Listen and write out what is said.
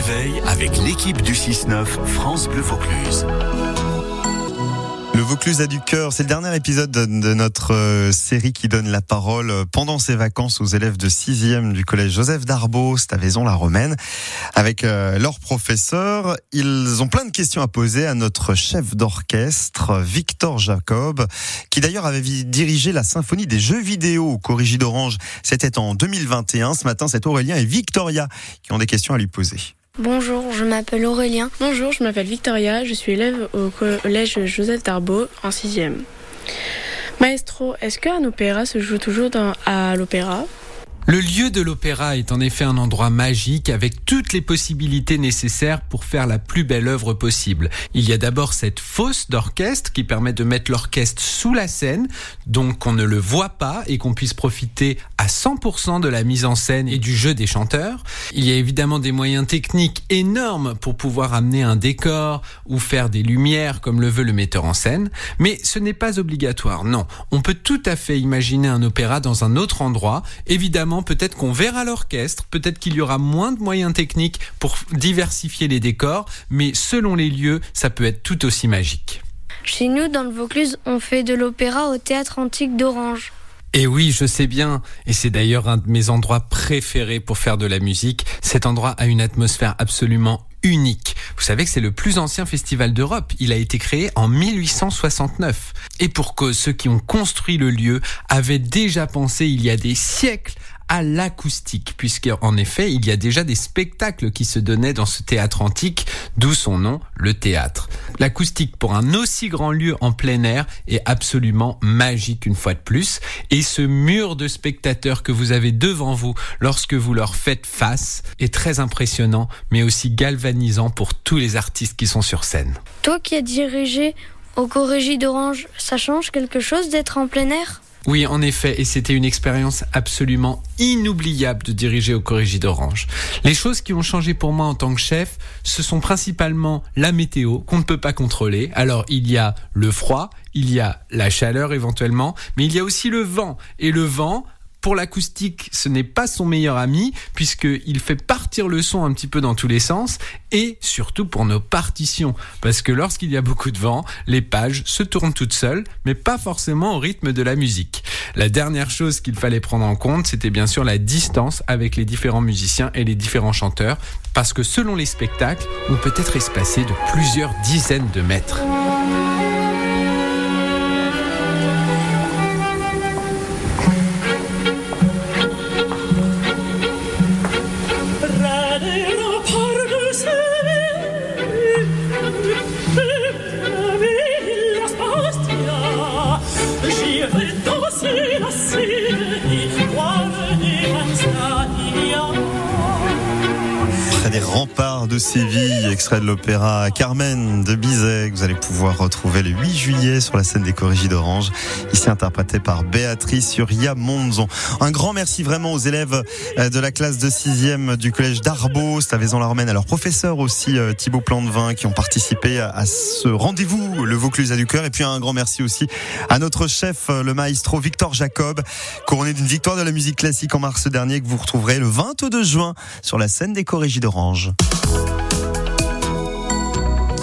réveil avec l'équipe du 6-9 France Bleu Vaucluse. Le Vaucluse a du cœur, c'est le dernier épisode de notre euh, série qui donne la parole euh, pendant ses vacances aux élèves de 6e du collège Joseph Darbeau, c'est à Vaison-la-Romaine. Avec euh, leurs professeurs, ils ont plein de questions à poser à notre chef d'orchestre, Victor Jacob, qui d'ailleurs avait dirigé la symphonie des jeux vidéo au Corrigi d'Orange. C'était en 2021. Ce matin, c'est Aurélien et Victoria qui ont des questions à lui poser. Bonjour, je m'appelle Aurélien. Bonjour, je m'appelle Victoria, je suis élève au collège Joseph Darbeau en 6e. Maestro, est-ce qu'un opéra se joue toujours à l'opéra? Le lieu de l'opéra est en effet un endroit magique avec toutes les possibilités nécessaires pour faire la plus belle œuvre possible. Il y a d'abord cette fosse d'orchestre qui permet de mettre l'orchestre sous la scène, donc qu'on ne le voit pas et qu'on puisse profiter à 100% de la mise en scène et du jeu des chanteurs. Il y a évidemment des moyens techniques énormes pour pouvoir amener un décor ou faire des lumières comme le veut le metteur en scène, mais ce n'est pas obligatoire, non. On peut tout à fait imaginer un opéra dans un autre endroit, évidemment peut-être qu'on verra l'orchestre, peut-être qu'il y aura moins de moyens techniques pour diversifier les décors, mais selon les lieux, ça peut être tout aussi magique. Chez nous, dans le Vaucluse, on fait de l'opéra au théâtre antique d'Orange. Et oui, je sais bien, et c'est d'ailleurs un de mes endroits préférés pour faire de la musique. Cet endroit a une atmosphère absolument unique. Vous savez que c'est le plus ancien festival d'Europe. Il a été créé en 1869. Et pour que ceux qui ont construit le lieu avaient déjà pensé il y a des siècles à l'acoustique, puisqu'en effet, il y a déjà des spectacles qui se donnaient dans ce théâtre antique, d'où son nom, le théâtre. L'acoustique pour un aussi grand lieu en plein air est absolument magique une fois de plus, et ce mur de spectateurs que vous avez devant vous lorsque vous leur faites face est très impressionnant, mais aussi galvanisant pour tous les artistes qui sont sur scène. Toi qui as dirigé au Corrégie d'Orange, ça change quelque chose d'être en plein air? Oui, en effet, et c'était une expérience absolument inoubliable de diriger au Corrigi d'Orange. Les choses qui ont changé pour moi en tant que chef, ce sont principalement la météo qu'on ne peut pas contrôler. Alors, il y a le froid, il y a la chaleur éventuellement, mais il y a aussi le vent. Et le vent, pour l'acoustique, ce n'est pas son meilleur ami puisqu'il fait partir le son un petit peu dans tous les sens et surtout pour nos partitions parce que lorsqu'il y a beaucoup de vent, les pages se tournent toutes seules mais pas forcément au rythme de la musique. La dernière chose qu'il fallait prendre en compte, c'était bien sûr la distance avec les différents musiciens et les différents chanteurs parce que selon les spectacles, on peut être espacé de plusieurs dizaines de mètres. Des remparts de Séville, extrait de l'opéra Carmen de Bizet, que vous allez pouvoir retrouver le 8 juillet sur la scène des d'Orange, ici interprété par Béatrice Uria Monzon. Un grand merci vraiment aux élèves euh, de la classe de 6e du collège d'Arbeau, c'est à leurs professeurs aussi, euh, Thibaut Plantevin, qui ont participé à ce rendez-vous, le Vaucluse à du cœur, et puis un grand merci aussi à notre chef, euh, le maestro Victor Jacob, couronné d'une victoire de la musique classique en mars dernier, que vous retrouverez le 22 juin sur la scène des Corrigies d'Orange. Orange.